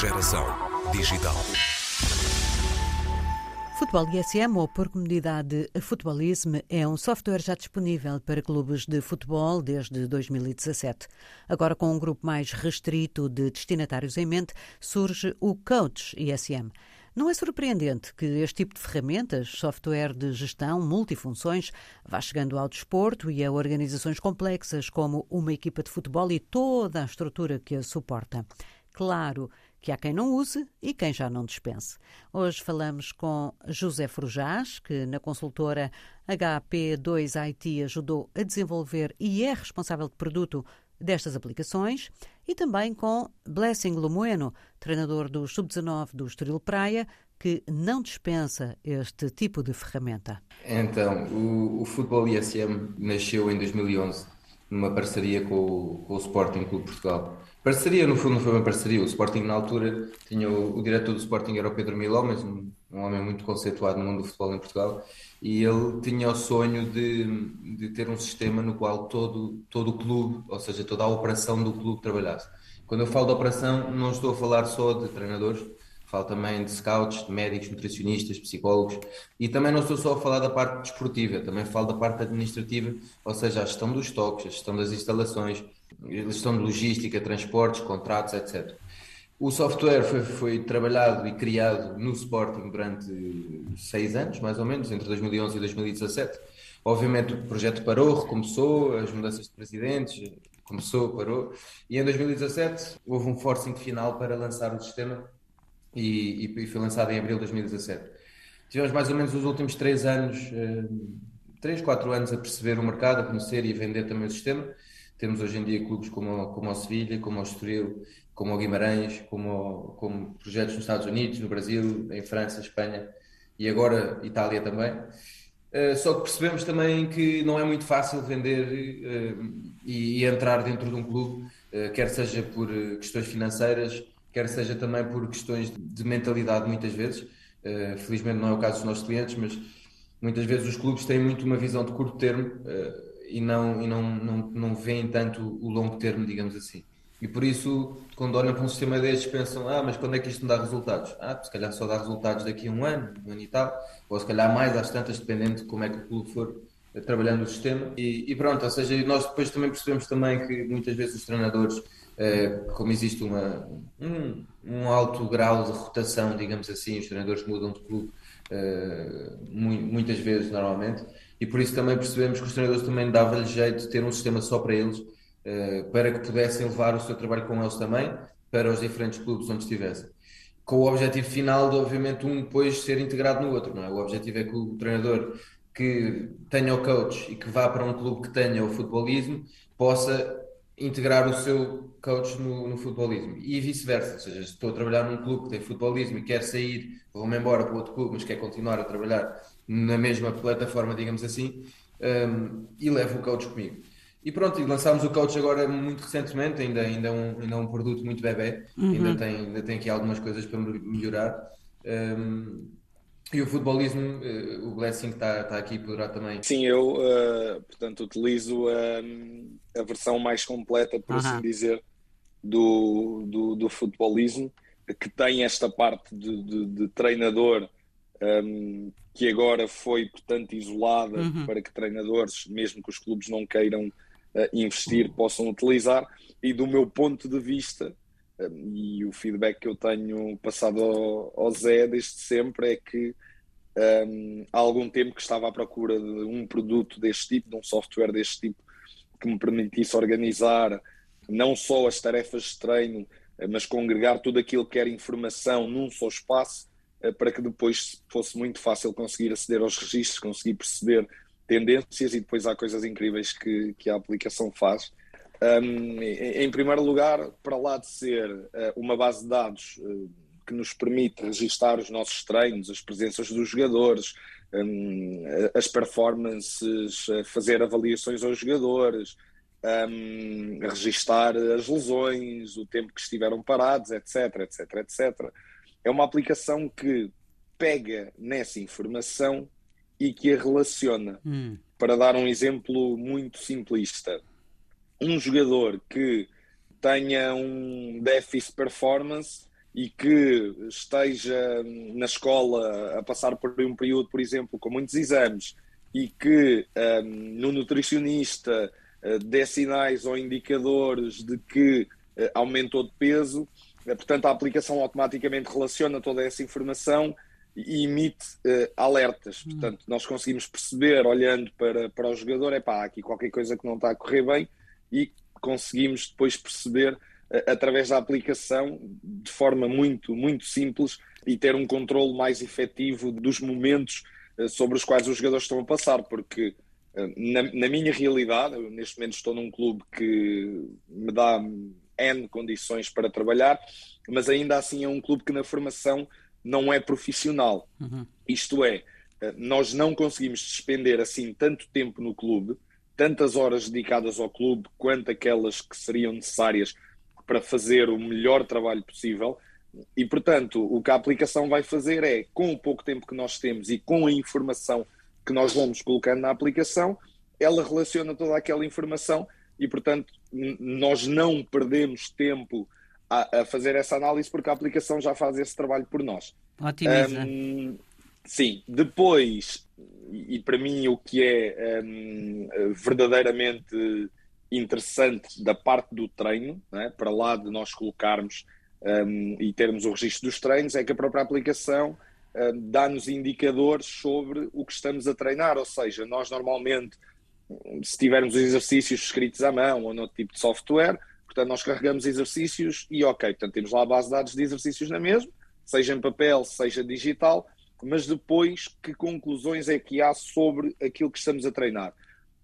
Geração Digital. Futebol ISM, ou por comunidade Futebolism, é um software já disponível para clubes de futebol desde 2017. Agora, com um grupo mais restrito de destinatários em mente, surge o Coach ISM. Não é surpreendente que este tipo de ferramentas, software de gestão, multifunções, vá chegando ao desporto e a organizações complexas como uma equipa de futebol e toda a estrutura que a suporta. Claro que há quem não use e quem já não dispense. Hoje falamos com José Frujás, que na consultora HP2IT ajudou a desenvolver e é responsável de produto destas aplicações, e também com Blessing Lomoeno, treinador do Sub-19 do Estoril Praia, que não dispensa este tipo de ferramenta. Então, o, o Futebol ISM nasceu em 2011 numa parceria com o, com o Sporting Clube Portugal. Parceria, no fundo, não foi uma parceria. O Sporting, na altura, tinha o, o diretor do Sporting, era o Pedro Miló, mas um, um, homem muito conceituado no mundo do futebol em Portugal, e ele tinha o sonho de, de ter um sistema no qual todo, todo o clube, ou seja, toda a operação do clube trabalhasse. Quando eu falo de operação, não estou a falar só de treinadores, falo também de scouts, de médicos, nutricionistas, psicólogos e também não estou só a falar da parte desportiva, também falo da parte administrativa, ou seja, a gestão dos estoques, a gestão das instalações, a gestão de logística, transportes, contratos, etc. O software foi, foi, trabalhado e criado no Sporting durante seis anos, mais ou menos, entre 2011 e 2017. Obviamente o projeto parou, recomeçou, as mudanças de presidentes, começou, parou, e em 2017 houve um forcing final para lançar o sistema e, e, foi lançado em abril de 2017. Tivemos mais ou menos os últimos três anos, eh, três, quatro anos a perceber o mercado, a conhecer e a vender também o sistema. Temos hoje em dia clubes como, como o Sevilha, como o Estoril, como o Guimarães, como, como projetos nos Estados Unidos, no Brasil, em França, Espanha e agora Itália também. Uh, só que percebemos também que não é muito fácil vender uh, e, e, entrar dentro de um clube, uh, quer seja por questões financeiras, quer seja também por questões de mentalidade, muitas vezes. Uh, felizmente não é o caso dos nossos clientes, mas muitas vezes os clubes têm muito uma visão de curto termo uh, e, não, e não, não, não veem tanto o longo termo, digamos assim. E por isso, quando olham para um sistema destes, pensam: ah, mas quando é que isto me dá resultados? Ah, se calhar só dá resultados daqui a um ano, um ano e tal, ou se calhar mais às tantas, dependendo de como é que o clube for eh, trabalhando o sistema. E, e pronto, ou seja, nós depois também percebemos também que muitas vezes os treinadores como existe uma, um, um, alto grau de rotação, digamos assim, os treinadores mudam de clube uh, muitas vezes, normalmente, e por isso também percebemos que os treinadores também dava-lhe jeito de ter um sistema só para eles, uh, para que pudessem levar o seu trabalho com eles também, para os diferentes clubes onde estivessem. Com o objetivo final de, obviamente, um depois ser integrado no outro, não é? O objetivo é que o treinador que tenha o coach e que vá para um clube que tenha o futebolismo possa integrar o seu coach no, no futebolismo e vice-versa. Ou seja, se estou a trabalhar num clube que tem futebolismo e quer sair, vou-me embora para outro clube, mas quer continuar a trabalhar na mesma plataforma, digamos assim, um, e levo o coach comigo. E pronto, e lançámos o coach agora muito recentemente, ainda, ainda, é um, ainda é um produto muito bebê, uhum. ainda, tem, ainda tem aqui algumas coisas para melhorar. Um, e o futebolismo, uh, o Blessing está tá aqui poderá também. Sim, eu, uh, portanto, utilizo uh, a versão mais completa, por assim dizer, do, do, do, futebolismo, que tem esta parte de, de, de treinador um, que agora foi, portanto, isolada uhum. para que treinadores, mesmo que os clubes não queiram investir, possam utilizar. E do meu ponto de vista, e o feedback que eu tenho passado ao, ao Zé desde sempre é que um, há algum tempo que estava à procura de um produto deste tipo, de um software deste tipo, que me permitisse organizar não só as tarefas de treino, mas congregar tudo aquilo que era informação num só espaço, eh, para que depois fosse muito fácil conseguir aceder aos registros, conseguir perceber tendências e depois há coisas incríveis que, que a aplicação faz. Um, em primeiro lugar, para lá de ser uh, uma base de dados uh, que nos permite registar os nossos treinos, as presenças dos jogadores, um, as performances, fazer avaliações aos jogadores, um, registar as lesões, o tempo que estiveram parados, etc, etc, etc. É uma aplicação que pega nessa informação e que a relaciona. Hum. Para dar um exemplo muito simplista, um jogador que tenha um déficit performance e que esteja na escola a passar por um período, por exemplo, com muitos exames e que um, no nutricionista uh, dê sinais ou indicadores de que uh, aumentou de peso, uh, portanto a aplicação automaticamente relaciona toda essa informação e emite uh, alertas. Hum. Portanto, nós conseguimos perceber, olhando para, para o jogador, é pá, aqui qualquer coisa que não está a correr bem, e conseguimos depois perceber através da aplicação de forma muito, muito simples e ter um controle mais efetivo dos momentos eh, sobre os quais os jogadores estão a passar, porque eh, na, na minha realidade, eu neste momento estou num clube que me dá N condições para trabalhar, mas ainda assim é um clube que na formação não é profissional. Uhum. Isto é, eh, nós não conseguimos despender assim tanto tempo no clube, tantas horas dedicadas ao clube, quanto aquelas que seriam necessárias para fazer o melhor trabalho possível. E, portanto, o que a aplicação vai fazer é, com o pouco tempo que nós temos e com a informação que nós vamos colocando na aplicação, ela relaciona toda aquela informação e, portanto, nós não perdemos tempo a, a, fazer essa análise porque a aplicação já faz esse trabalho por nós. Otimiza. Um, sim, depois, e, e, para mim o que é um, verdadeiramente interessante da parte do treino, né, para lá de nós colocarmos um, e termos o registro dos treinos, é que a própria aplicação um, dá-nos indicadores sobre o que estamos a treinar, ou seja, nós normalmente, se tivermos os exercícios escritos à mão ou no tipo de software, portanto nós carregamos exercícios e ok, portanto temos lá a base de dados de exercícios na mesma, seja em papel, seja digital, mas depois que conclusões é que há sobre aquilo que estamos a treinar?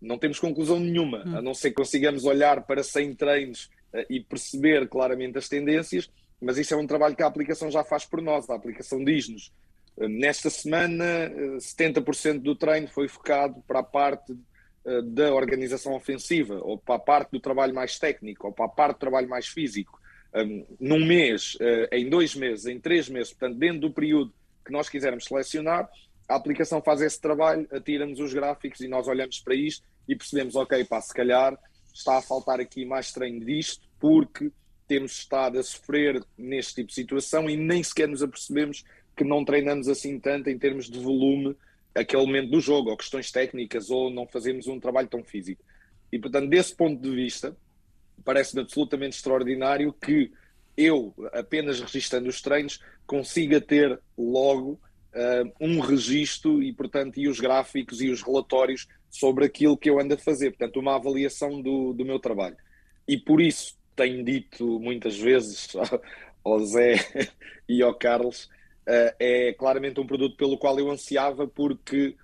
não temos conclusão nenhuma, hum. a não ser que consigamos olhar para 100 treinos uh, e perceber claramente as tendências, mas isso é um trabalho que a aplicação já faz por nós. A aplicação diz-nos, uh, nesta semana, uh, eh, 70% do treino foi focado para a parte da organização ofensiva, ou para a parte do trabalho mais técnico, ou para a parte do trabalho mais físico. Um, num mês, em dois meses, em três meses, portanto, dentro do período que nós quisermos selecionar, a aplicação faz esse trabalho, atira-nos os gráficos e nós olhamos para isto e percebemos, ok, pá, se calhar está a faltar aqui mais treino disto, porque temos estado a sofrer neste tipo de situação e nem sequer nos apercebemos que não treinamos assim tanto em termos de volume aquele momento do jogo, ou questões técnicas, ou não fazemos um trabalho tão físico. E portanto, desse ponto de vista, parece-me absolutamente extraordinário que eu, apenas registrando os treinos, consiga ter logo uh, um registro e, portanto, e os gráficos e os relatórios sobre aquilo que eu ando a fazer, portanto, uma avaliação do, do meu trabalho. E por isso tenho dito muitas vezes ao Zé e ao Carlos, uh, é claramente um produto pelo qual eu ansiava, porque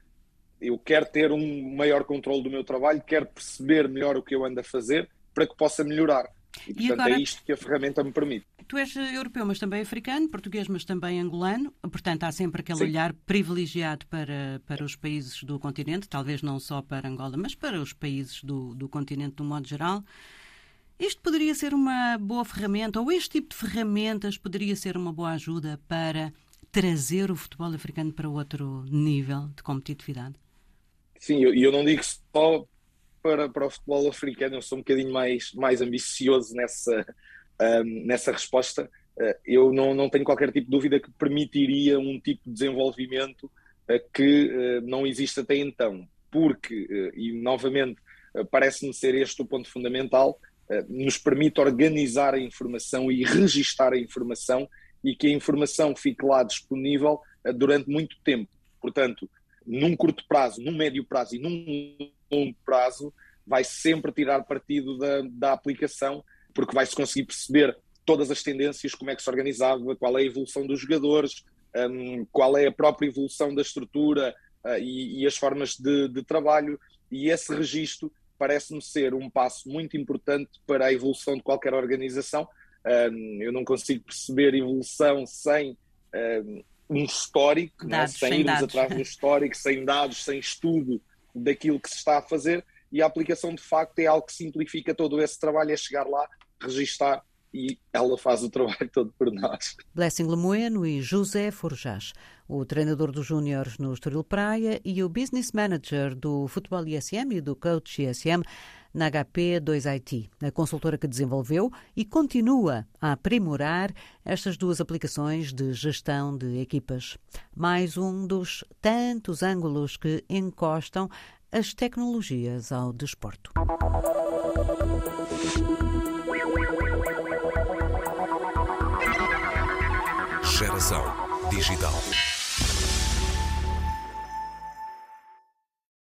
eu quero ter um maior controle do meu trabalho, quero perceber melhor o que eu ando a fazer para que possa melhorar. E, portanto, e agora... é isto que a ferramenta me permite. Tu és europeu, mas também africano, português, mas também angolano. Portanto, há sempre aquele Sim. olhar privilegiado para, para os países do continente, talvez não só para Angola, mas para os países do, do continente de um modo geral. Isto poderia ser uma boa ferramenta, ou este tipo de ferramentas poderia ser uma boa ajuda para trazer o futebol africano para outro nível de competitividade? Sim, e eu, eu, não digo só para, para o futebol africano, eu sou um bocadinho mais, mais ambicioso nessa, um, nessa resposta. Uh, eu não, não tenho qualquer tipo de dúvida que permitiria um tipo de desenvolvimento uh, que uh, não existe até então, porque, e novamente parece-me ser este o ponto fundamental, nos permite organizar a informação e registar a informação e que a informação fique lá disponível durante muito tempo. Portanto, num curto prazo, num médio prazo e num longo prazo, vai sempre tirar partido da, da aplicação porque vai-se conseguir perceber todas as tendências, como é que se organizava, qual é a evolução dos jogadores, um, qual é a própria evolução da estrutura uh, e, e, as formas de, de, trabalho, e esse registro parece-me ser um passo muito importante para a evolução de qualquer organização. Um, eu não consigo perceber evolução sem um, um histórico, né? sem, sem irmos dados. atrás do histórico, sem dados, sem estudo daquilo que se está a fazer, e a aplicação de facto é algo que simplifica todo esse trabalho, é chegar lá, registar e ela faz o trabalho todo por nós. Blessing Lemoeno e José Forjas, o treinador dos Júniores no Estoril Praia e o Business Manager do Futebol ISM e do Coach ISM, na HP 2IT, a consultora que desenvolveu e continua a aprimorar estas duas aplicações de gestão de equipas. Mais um dos tantos ângulos que encostam as tecnologias ao desporto. Geração Digital.